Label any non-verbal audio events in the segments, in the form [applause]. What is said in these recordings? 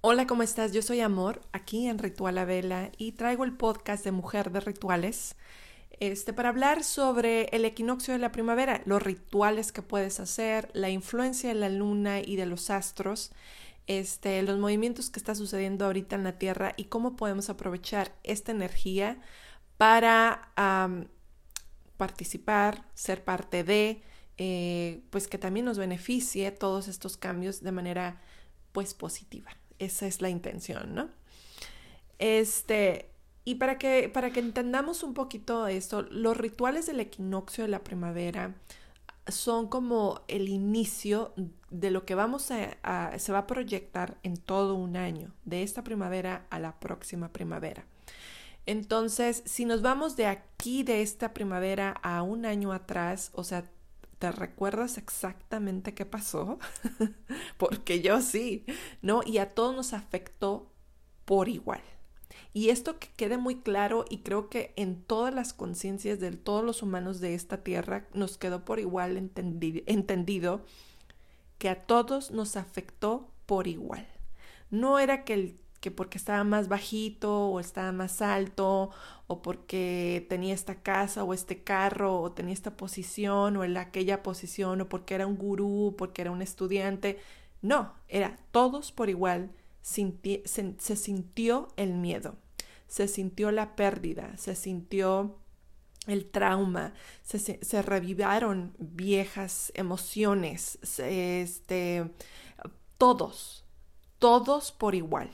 Hola, ¿cómo estás? Yo soy Amor, aquí en Ritual a Vela y traigo el podcast de Mujer de Rituales este, para hablar sobre el equinoccio de la primavera, los rituales que puedes hacer, la influencia de la luna y de los astros, este, los movimientos que está sucediendo ahorita en la Tierra y cómo podemos aprovechar esta energía para participar, ser parte de, eh, pues que también nos beneficie todos estos cambios de manera pues positiva. Esa es la intención, ¿no? Este, y para que, para que entendamos un poquito esto, los rituales del equinoccio de la primavera son como el inicio de lo que vamos a, se va a proyectar en todo un año, de esta primavera a la próxima primavera. Entonces, si nos vamos de aquí, de esta primavera, a un año atrás, o sea, ¿te recuerdas exactamente qué pasó? [laughs] Porque yo sí, ¿no? Y a todos nos afectó por igual. Y esto que quede muy claro y creo que en todas las conciencias de todos los humanos de esta tierra nos quedó por igual entendido que a todos nos afectó por igual. No era que el que porque estaba más bajito o estaba más alto o porque tenía esta casa o este carro o tenía esta posición o en aquella posición o porque era un gurú, porque era un estudiante. No, era todos por igual. se, sintió el miedo, se sintió la pérdida, se sintió el trauma, se, se revivaron viejas emociones, este, todos, todos por igual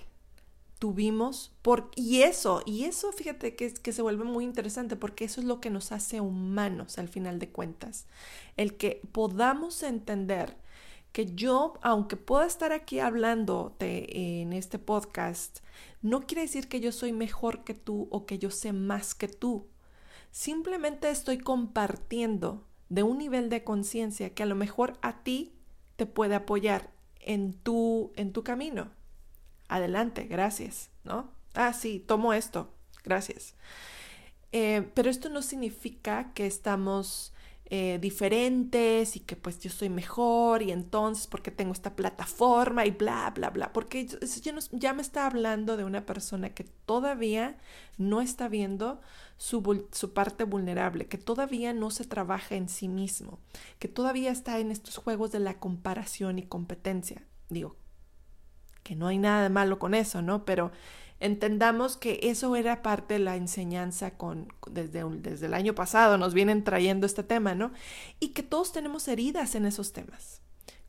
tuvimos por y eso y eso fíjate que, que se vuelve muy interesante porque eso es lo que nos hace humanos al final de cuentas. El que podamos entender que yo aunque pueda estar aquí hablándote en este podcast no quiere decir que yo soy mejor que tú o que yo sé más que tú. Simplemente estoy compartiendo de un nivel de conciencia que a lo mejor a ti te puede apoyar en tu en tu camino adelante, gracias, ¿no? Ah, sí, tomo esto, gracias. Eh, pero esto no significa que estamos eh, diferentes y que pues yo soy mejor y entonces porque tengo esta plataforma y bla, bla, bla, porque ya, ya me está hablando de una persona que todavía no está viendo su, su parte vulnerable, que todavía no se trabaja en sí mismo, que todavía está en estos juegos de la comparación y competencia. Digo, que no hay nada de malo con eso, ¿no? Pero entendamos que eso era parte de la enseñanza con, desde, desde el año pasado, nos vienen trayendo este tema, ¿no? Y que todos tenemos heridas en esos temas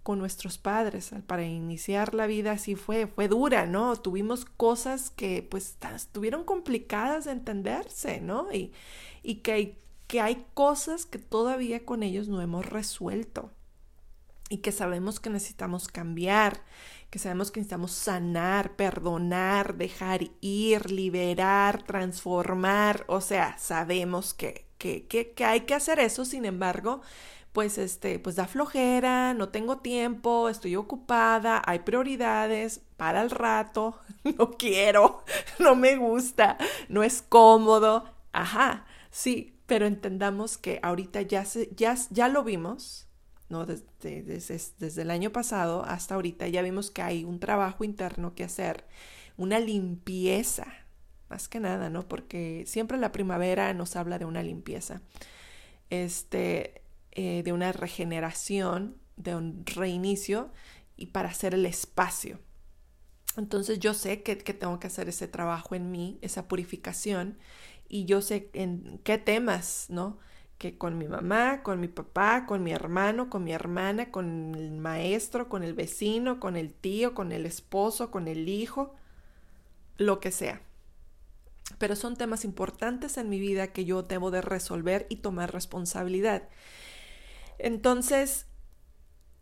con nuestros padres. Para iniciar la vida así fue, fue dura, ¿no? Tuvimos cosas que pues estuvieron complicadas de entenderse, ¿no? Y, y que, que hay cosas que todavía con ellos no hemos resuelto y que sabemos que necesitamos cambiar que sabemos que necesitamos sanar, perdonar, dejar ir, liberar, transformar, o sea, sabemos que, que, que, hay que hacer eso, sin embargo, pues este, pues da flojera, no tengo tiempo, estoy ocupada, hay prioridades para el rato, [laughs] no quiero, [laughs] no me gusta, no es cómodo, ajá, sí, pero entendamos que ahorita ya, se, ya, ya lo vimos, ¿no? Desde, el año pasado hasta ahorita ya vimos que hay un trabajo interno que hacer, una limpieza, más que nada, ¿no? Porque siempre la primavera nos habla de una limpieza, este, eh, de una regeneración, de un reinicio y para hacer el espacio. Entonces yo sé que, que tengo que hacer ese trabajo en mí, esa purificación, y yo sé en qué temas, ¿no? Que con mi mamá, con mi papá, con mi hermano, con mi hermana, con el maestro, con el vecino, con el tío, con el esposo, con el hijo, lo que sea. Pero son temas importantes en mi vida que yo debo de resolver y tomar responsabilidad. Entonces,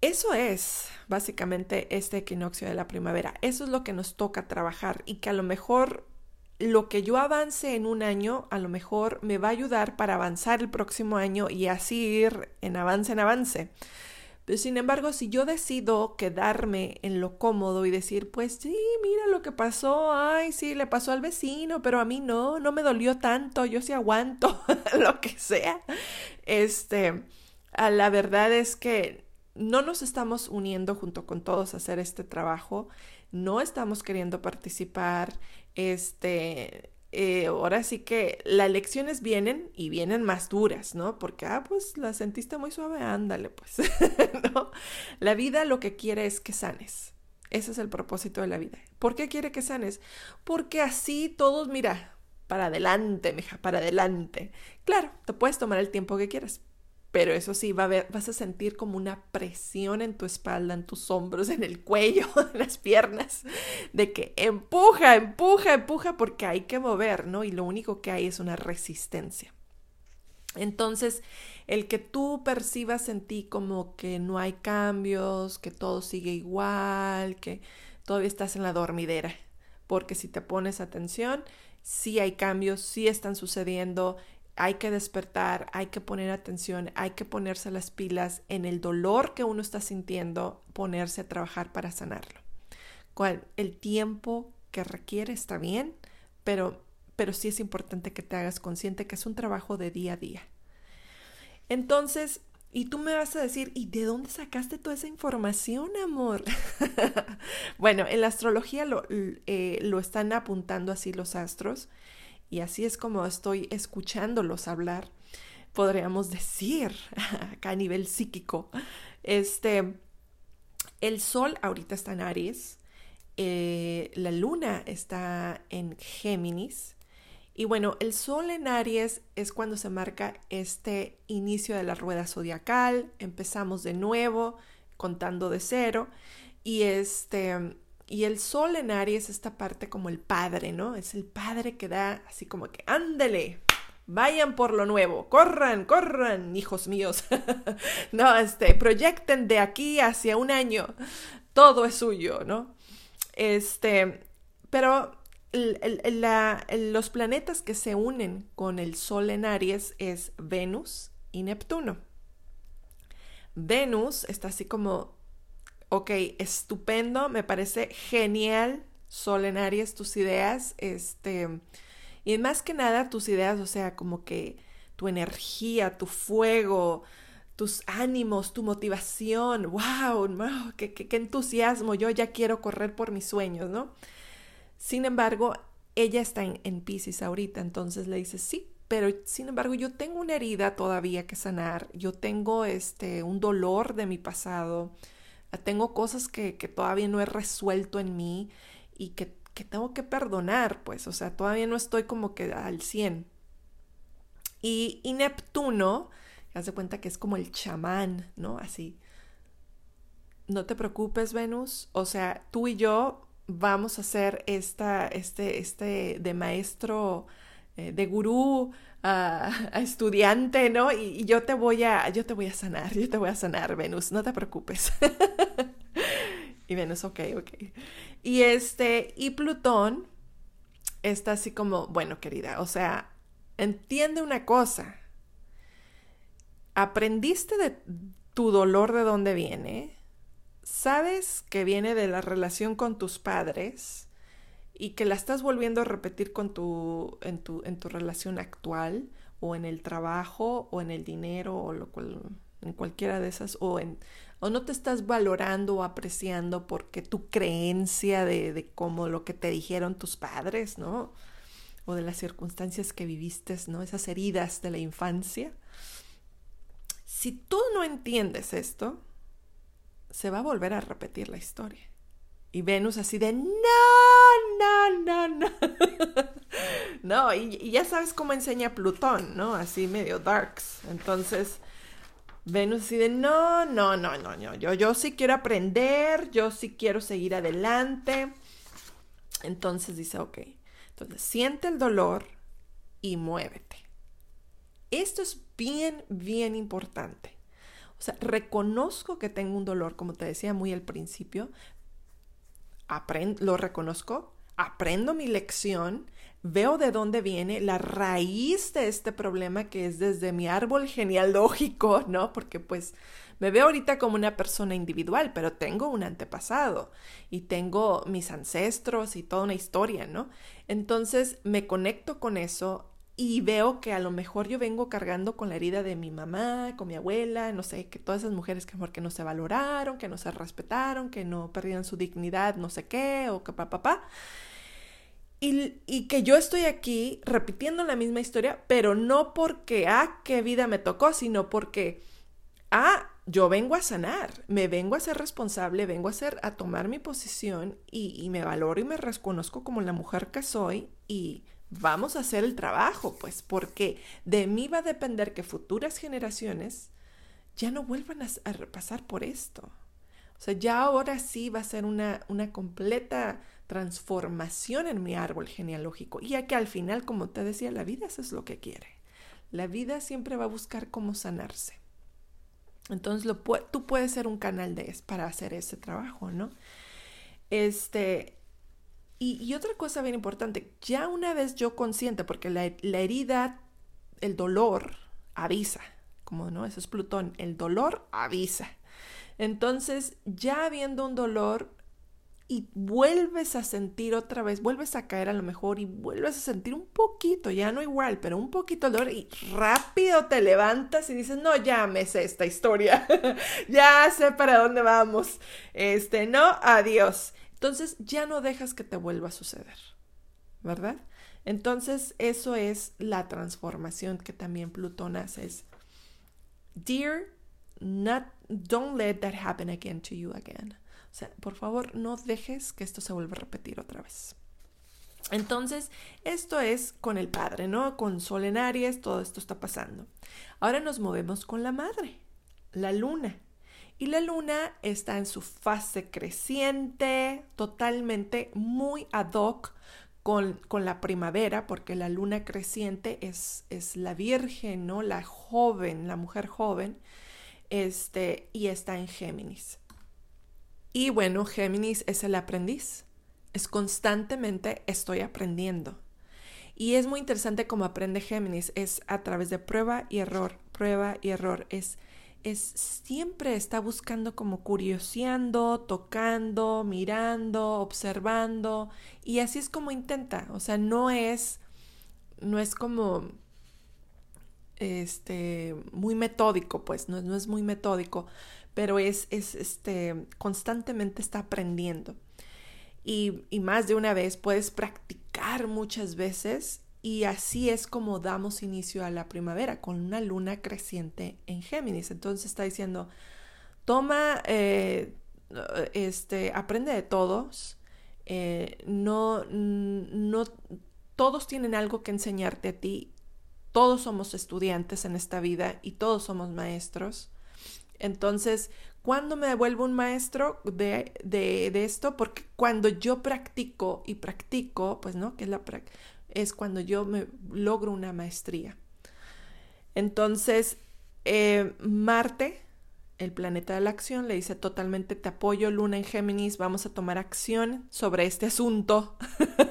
eso es básicamente este equinoccio de la primavera. Eso es lo que nos toca trabajar y que a lo mejor lo que yo avance en un año a lo mejor me va a ayudar para avanzar el próximo año y así ir en avance en avance. Pero sin embargo, si yo decido quedarme en lo cómodo y decir, pues sí, mira lo que pasó, ay, sí, le pasó al vecino, pero a mí no, no me dolió tanto, yo sí aguanto, [laughs] lo que sea. Este, la verdad es que no nos estamos uniendo junto con todos a hacer este trabajo no estamos queriendo participar, este, eh, ahora sí que las lecciones vienen y vienen más duras, ¿no? Porque, ah, pues la sentiste muy suave, ándale, pues, [laughs] ¿no? La vida lo que quiere es que sanes. Ese es el propósito de la vida. ¿Por qué quiere que sanes? Porque así todos, mira, para adelante, mija, para adelante. Claro, te puedes tomar el tiempo que quieras, pero eso sí, vas a sentir como una presión en tu espalda, en tus hombros, en el cuello, [laughs] en las piernas, de que empuja, empuja, empuja, porque hay que mover, ¿no? Y lo único que hay es una resistencia. Entonces, el que tú percibas en ti como que no hay cambios, que todo sigue igual, que todavía estás en la dormidera, porque si te pones atención, sí hay cambios, sí están sucediendo, hay que despertar, hay que poner atención, hay que ponerse las pilas en el dolor que uno está sintiendo, ponerse a trabajar para sanarlo. El tiempo que requiere está bien, pero, pero sí es importante que te hagas consciente que es un trabajo de día a día. Entonces, y tú me vas a decir, ¿y de dónde sacaste toda esa información, amor? [laughs] bueno, en la astrología lo, eh, lo están apuntando así los astros y así es como estoy escuchándolos hablar, podríamos decir, [laughs] acá a nivel psíquico. Este, el sol ahorita está en Aries, eh, la luna está en Géminis. Y bueno, el sol en Aries es cuando se marca este inicio de la rueda zodiacal, empezamos de nuevo, contando de cero, y este, y el sol en Aries, esta parte como el padre, ¿no? Es el padre que da así como que, ándele, vayan por lo nuevo, corran, corran, hijos míos. [laughs] no, este, proyecten de aquí hacia un año, todo es suyo, ¿no? Este, pero los planetas que se unen con el Sol en Aries es Venus y Neptuno. Venus está así como ok, estupendo, me parece genial, Sol en Aries, tus ideas, este, y más que nada tus ideas, o sea, como que tu energía, tu fuego, tus ánimos, tu motivación, wow, qué, qué, entusiasmo, yo ya quiero correr por mis sueños, ¿no? Sin embargo, ella está en, en Pisces ahorita, entonces le dice, sí, pero sin embargo yo tengo una herida todavía que sanar, yo tengo este, un dolor de mi pasado, tengo cosas que, todavía no he resuelto en mí y que, tengo que perdonar, pues, o sea, todavía no estoy como que al 100. Y, y Neptuno, haz de cuenta que es como el chamán, ¿no? Así. No te preocupes, Venus, o sea, tú y yo vamos a hacer esta, este, este de maestro, de gurú, a, estudiante, ¿no? Y, yo te voy a, yo te voy a sanar, yo te voy a sanar, Venus, no te preocupes. [laughs] y Venus, ok, ok. Y este, y Plutón está así como, bueno, querida, o sea, entiende una cosa. Aprendiste de tu dolor de dónde viene. Sabes que viene de la relación con tus padres y que la estás volviendo a repetir con tu, en, tu, en tu relación actual o en el trabajo o en el dinero o lo en cualquiera de esas o en o no te estás valorando o apreciando porque tu creencia de, de cómo lo que te dijeron tus padres, ¿no? O de las circunstancias que viviste, ¿no? Esas heridas de la infancia. Si tú no entiendes esto, se va a volver a repetir la historia. Y Venus así de, no, no, no, no. [laughs] no, y, ya sabes cómo enseña Plutón, ¿no? Así medio darks. Entonces, Venus así de, no, no, no, no, no. Yo, yo sí quiero aprender, yo sí quiero seguir adelante. Entonces dice, ok. Entonces, siente el dolor y muévete. Esto es bien, bien importante. O sea, reconozco que tengo un dolor, como te decía muy al principio, lo reconozco, aprendo mi lección, veo de dónde viene la raíz de este problema que es desde mi árbol genealógico, [laughs] ¿no? Porque pues me veo ahorita como una persona individual, pero tengo un antepasado y tengo mis ancestros y toda una historia, ¿no? Entonces me conecto con eso y veo que a lo mejor yo vengo cargando con la herida de mi mamá, con mi abuela, no sé, que todas esas mujeres que, que no se valoraron, que no se respetaron, que no perdieron su dignidad, no sé qué, o que papá, papá. Y, y, que yo estoy aquí repitiendo la misma historia, pero no porque, ah, qué vida me tocó, sino porque, ah, yo vengo a sanar, me vengo a ser responsable, vengo a ser, a tomar mi posición y me valoro y me reconozco como la mujer que soy y vamos a hacer el trabajo, pues, porque de mí va a depender que futuras generaciones ya no vuelvan a, a pasar por esto. O sea, ya ahora sí va a ser una, una completa transformación en mi árbol genealógico. Y ya que al final, como te decía, la vida eso es lo que quiere. La vida siempre va a buscar cómo sanarse. Entonces, lo, tú puedes ser un canal de para hacer ese trabajo, ¿no? Este, y, otra cosa bien importante, ya una vez yo consciente, porque la, herida, el dolor avisa, como no, eso es Plutón, el dolor avisa. Entonces, ya habiendo un dolor y vuelves a sentir otra vez, vuelves a caer a lo mejor y vuelves a sentir un poquito, ya no igual, pero un poquito de dolor y rápido te levantas y dices, no, ya me sé esta historia, [laughs] ya sé para dónde vamos, este, no, adiós. Entonces ya no dejas que te vuelva a suceder, ¿verdad? Entonces eso es la transformación que también Plutón hace. Es, dear, not, don't let that happen again to you again. O sea, por favor, no dejes que esto se vuelva a repetir otra vez. Entonces, esto es con el padre, ¿no? Con Sol en Aries, todo esto está pasando. Ahora nos movemos con la madre, la luna. Y la luna está en su fase creciente, totalmente muy ad hoc con, con la primavera, porque la luna creciente es, es, la virgen, ¿no? La joven, la mujer joven, este, y está en Géminis. Y bueno, Géminis es el aprendiz. Es constantemente estoy aprendiendo. Y es muy interesante cómo aprende Géminis. Es a través de prueba y error, prueba y error. Es es siempre está buscando como curioseando, tocando, mirando, observando y así es como intenta, o sea, no es no es como este muy metódico, pues no, no es muy metódico, pero es, es este constantemente está aprendiendo. Y, y más de una vez puedes practicar muchas veces y así es como damos inicio a la primavera, con una luna creciente en Géminis. Entonces está diciendo, toma, eh, este, aprende de todos. Eh, no, no, todos tienen algo que enseñarte a ti. Todos somos estudiantes en esta vida y todos somos maestros. Entonces, ¿cuándo me devuelvo un maestro de, de, de, esto? Porque cuando yo practico y practico, pues no, que es la es cuando yo me logro una maestría. Entonces, eh, Marte, el planeta de la acción, le dice totalmente te apoyo, Luna en Géminis, vamos a tomar acción sobre este asunto,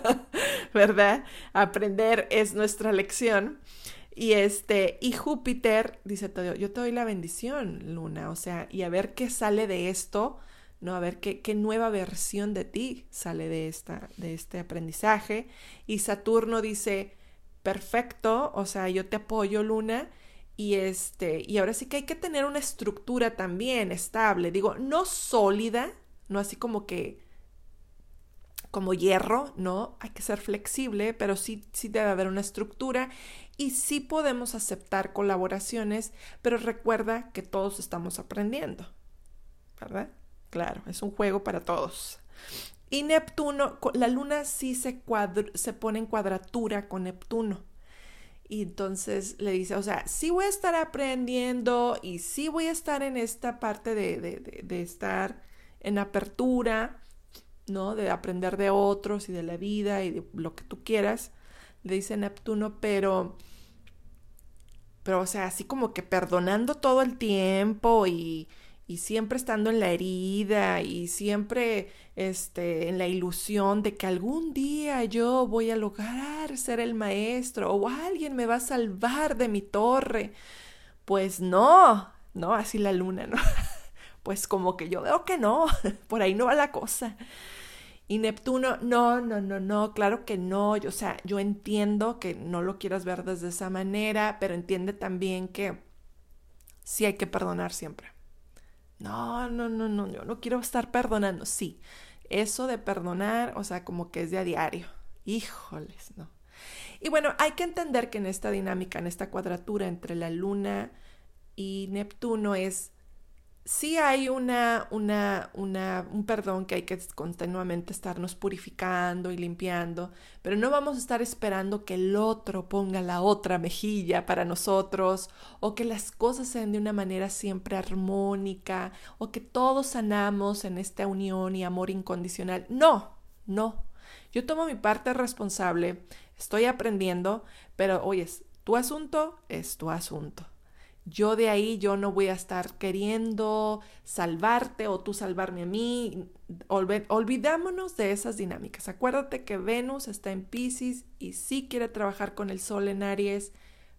[laughs] ¿verdad? Aprender es nuestra lección. Y este, y Júpiter dice, yo te doy la bendición, Luna, o sea, y a ver qué sale de esto ¿no? A ver qué, qué, nueva versión de ti sale de, esta, de este aprendizaje. Y Saturno dice, perfecto, o sea, yo te apoyo, Luna. Y este, y ahora sí que hay que tener una estructura también estable, digo, no sólida, no así como que como hierro, no, hay que ser flexible, pero sí, sí debe haber una estructura y sí podemos aceptar colaboraciones, pero recuerda que todos estamos aprendiendo, ¿verdad? Claro, es un juego para todos. Y Neptuno, la luna sí se, se pone en cuadratura con Neptuno. Y entonces le dice, o sea, sí voy a estar aprendiendo y sí voy a estar en esta parte de, de, de, estar en apertura, ¿no? De aprender de otros y de la vida y de lo que tú quieras, le dice Neptuno, pero, pero, o sea, así como que perdonando todo el tiempo y, y siempre estando en la herida y siempre este, en la ilusión de que algún día yo voy a lograr ser el maestro o alguien me va a salvar de mi torre. Pues no, no, así la luna, ¿no? [laughs] Pues como que yo veo que no, [laughs] por ahí no va la cosa. Y Neptuno, no, no, no, no, claro que no. o sea, yo entiendo que no lo quieras ver desde esa manera, pero entiende también que sí hay que perdonar siempre. No, no, no, no, yo no quiero estar perdonando. Sí, eso de perdonar, o sea, como que es de a diario. Híjoles, no. Y bueno, hay que entender que en esta dinámica, en esta cuadratura entre la luna y Neptuno es sí hay una, una, una, un perdón que hay que continuamente estarnos purificando y limpiando, pero no vamos a estar esperando que el otro ponga la otra mejilla para nosotros o que las cosas sean de una manera siempre armónica o que todos sanamos en esta unión y amor incondicional. No, no. Yo tomo mi parte responsable, estoy aprendiendo, pero oye, tu asunto es tu asunto. Yo de ahí, yo no voy a estar queriendo salvarte o tú salvarme a mí. olvidámonos de esas dinámicas. Acuérdate que Venus está en Pisces y sí quiere trabajar con el Sol en Aries,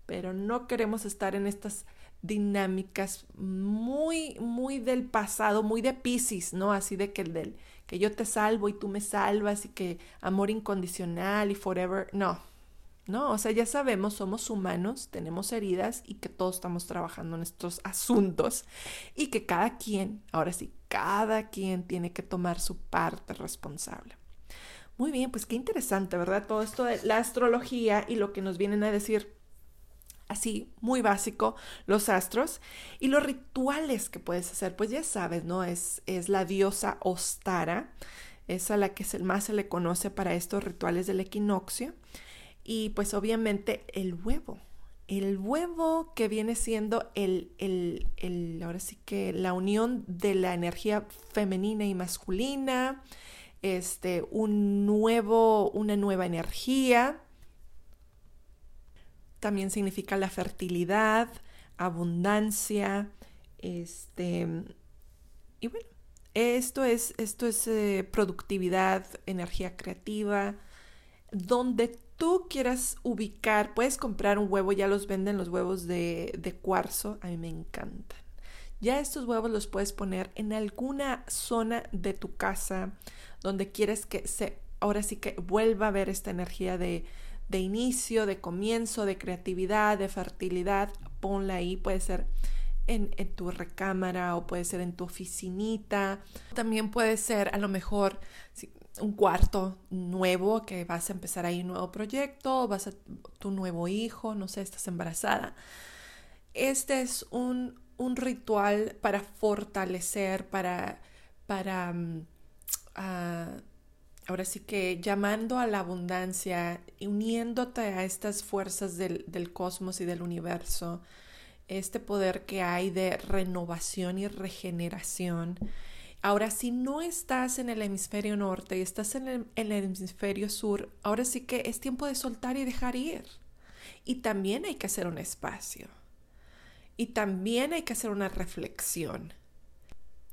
pero no queremos estar en estas dinámicas muy, muy del pasado, muy de Pisces, ¿no? Así de que el del que yo te salvo y tú me salvas y que amor incondicional y forever. No, ¿no? O sea, ya sabemos, somos humanos, tenemos heridas y que todos estamos trabajando en estos asuntos y que cada quien, ahora sí, cada quien tiene que tomar su parte responsable. Muy bien, pues qué interesante, ¿verdad? Todo esto de la astrología y lo que nos vienen a decir así, muy básico, los astros y los rituales que puedes hacer, pues ya sabes, ¿no? Es, es la diosa Ostara, es a la que más se le conoce para estos rituales del equinoccio. Y pues obviamente el huevo. El huevo que viene siendo el, el, el, ahora sí que la unión de la energía femenina y masculina, este, un nuevo, una nueva energía. También significa la fertilidad, abundancia, este, y bueno, esto es, esto es eh, productividad, energía creativa, donde tú quieras ubicar, puedes comprar un huevo, ya los venden los huevos de, de cuarzo, a mí me encantan. Ya estos huevos los puedes poner en alguna zona de tu casa donde quieres que se, ahora sí que vuelva a ver esta energía de, de inicio, de comienzo, de creatividad, de fertilidad, ponla ahí, puede ser en, en, tu recámara o puede ser en tu oficinita. También puede ser a lo mejor, un cuarto nuevo, que vas a empezar ahí un nuevo proyecto, vas a tu nuevo hijo, no sé, estás embarazada. Este es un, un ritual para fortalecer, para, para, mm, ah, ahora sí que llamando a la abundancia, uniéndote a estas fuerzas del, del cosmos y del universo, este poder que hay de renovación y regeneración Ahora, si no estás en el hemisferio norte y estás en el, hemisferio sur, ahora sí que es tiempo de soltar y dejar ir. Y también hay que hacer un espacio. Y también hay que hacer una reflexión.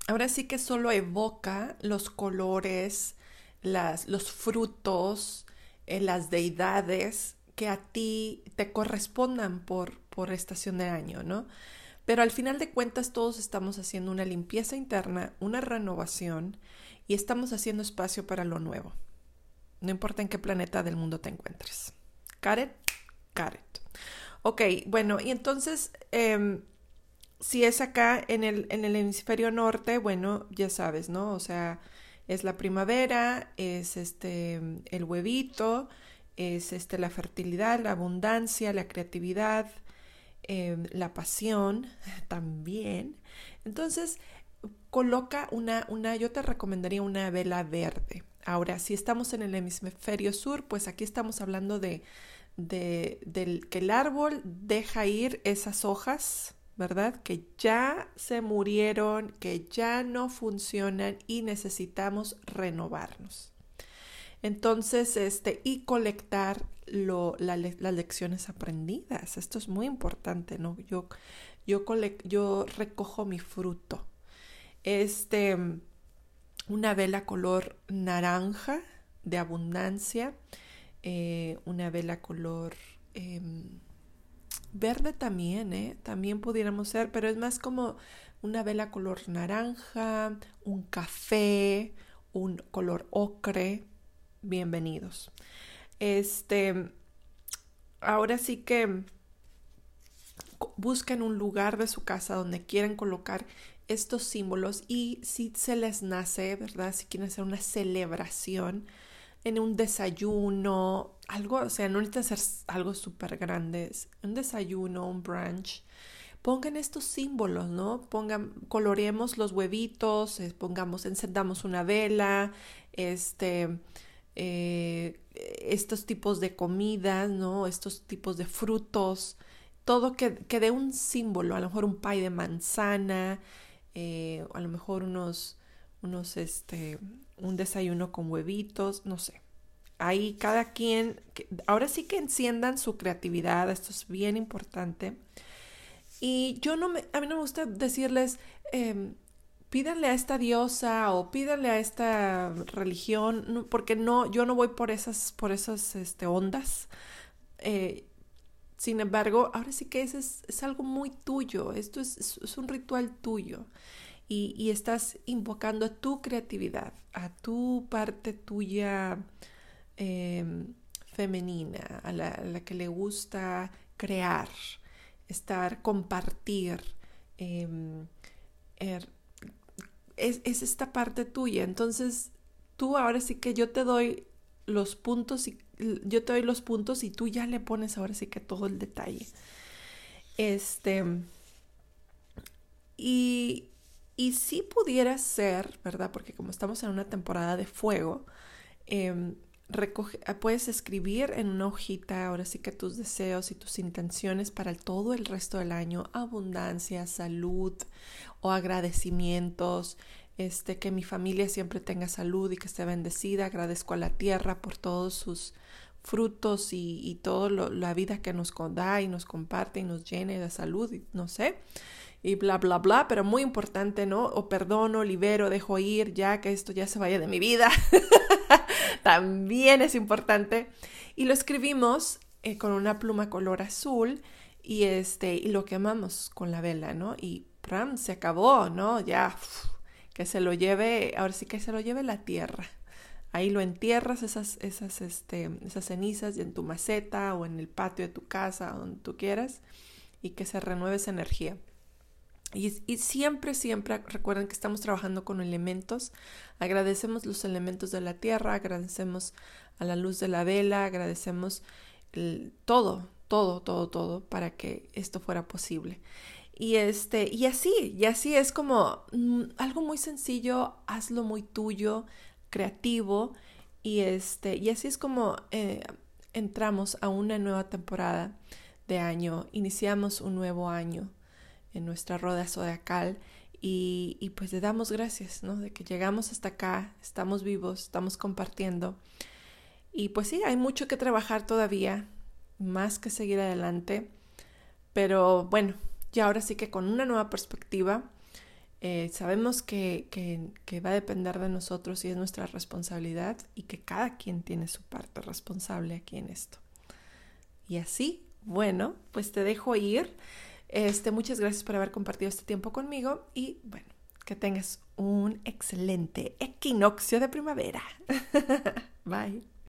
Ahora sí que solo evoca los colores, las, los frutos, eh, las deidades que a ti te correspondan por, por estación de año, ¿no? Pero al final de cuentas todos estamos haciendo una limpieza interna, una renovación y estamos haciendo espacio para lo nuevo. No importa en qué planeta del mundo te encuentres. Caret, Caret. Ok, bueno, y entonces, em, si es acá en el, en el hemisferio norte, bueno, ya sabes, ¿no? O sea, es la primavera, es este el huevito, es este la fertilidad, la abundancia, la creatividad, Em, la pasión también. Entonces, coloca una, una, yo te recomendaría una vela verde. Ahora, si estamos en el hemisferio sur, pues aquí estamos hablando de, de, del que el árbol deja ir esas hojas, ¿verdad? Que ya se murieron, que ya no funcionan y necesitamos renovarnos. Entonces, este, y colectar lo, las lecciones aprendidas. Esto es muy importante, ¿no? Yo, yo, recojo mi fruto. Este, una vela color naranja de abundancia, eh, una vela color em, verde también, ¿eh? También pudiéramos ser, pero es más como una vela color naranja, un café, un color ocre, bienvenidos. Este, ahora sí que busquen un lugar de su casa donde quieran colocar estos símbolos y si se les nace, ¿verdad? Si quieren hacer una celebración en un desayuno, algo, o sea, no necesita ser algo súper grande, un desayuno, un brunch, pongan estos símbolos, ¿no? Pongan, coloreemos los huevitos, eh, pongamos, encendamos una vela, este, eh, estos tipos de comidas, ¿no? Estos tipos de frutos, todo que, que dé un símbolo, a lo mejor un pie de manzana, eh, a lo mejor unos, unos, este, un desayuno con huevitos, no sé. Ahí cada quien, ahora sí que enciendan su creatividad, esto es bien importante. Y yo no me, a mí no me gusta decirles, eh, pídanle a esta diosa o pídanle a esta religión, porque no, yo no voy por esas, por esas este, ondas. Eh, sin embargo, ahora sí que es, es, algo muy tuyo, esto es, un ritual tuyo y, estás invocando a tu creatividad, a tu parte tuya eh, femenina, a la, que le gusta crear, estar, compartir. Eh, er, es, es esta parte tuya. Entonces, tú ahora sí que yo te doy los puntos y yo te doy los puntos y tú ya le pones ahora sí que todo el detalle. Este y y si pudiera ser, ¿verdad? Porque como estamos en una temporada de fuego, eh, recoge, puedes escribir en una hojita ahora sí que tus deseos y tus intenciones para todo el resto del año, abundancia, salud o agradecimientos, este, que mi familia siempre tenga salud y que esté bendecida, agradezco a la tierra por todos sus frutos y, y toda la vida que nos da y nos comparte y nos llene de salud, no sé, y bla, bla, bla, pero muy importante, ¿no? O perdono, libero, dejo ir, ya que esto ya se vaya de mi vida. [laughs] También es importante. Y lo escribimos eh, con una pluma color azul y, este, y lo quemamos con la vela, ¿no? Y ¡pram! se acabó, ¿no? Ya, que se lo lleve, ahora sí que se lo lleve la tierra. Ahí lo entierras esas, esas, este, esas cenizas en tu maceta o en el patio de tu casa, donde tú quieras, y que se renueve esa energía. Y, siempre, siempre recuerden que estamos trabajando con elementos. Agradecemos los elementos de la tierra, agradecemos a la luz de la vela, agradecemos todo, todo, todo, todo para que esto fuera posible. Y este, y así, y así es como mm, algo muy sencillo, hazlo muy tuyo, creativo, y este, y así es como eh, entramos a una nueva temporada de año, iniciamos un nuevo año en nuestra rueda zodiacal y, y pues le damos gracias, ¿no? De que llegamos hasta acá, estamos vivos, estamos compartiendo. Y pues sí, hay mucho que trabajar todavía, más que seguir adelante, pero bueno, y ahora sí que con una nueva perspectiva, eh, sabemos que, que, que, va a depender de nosotros y es nuestra responsabilidad y que cada quien tiene su parte responsable aquí en esto. Y así, bueno, pues te dejo ir. Este, muchas gracias por haber compartido este tiempo conmigo y bueno, que tengas un excelente equinoccio de primavera. [laughs] Bye.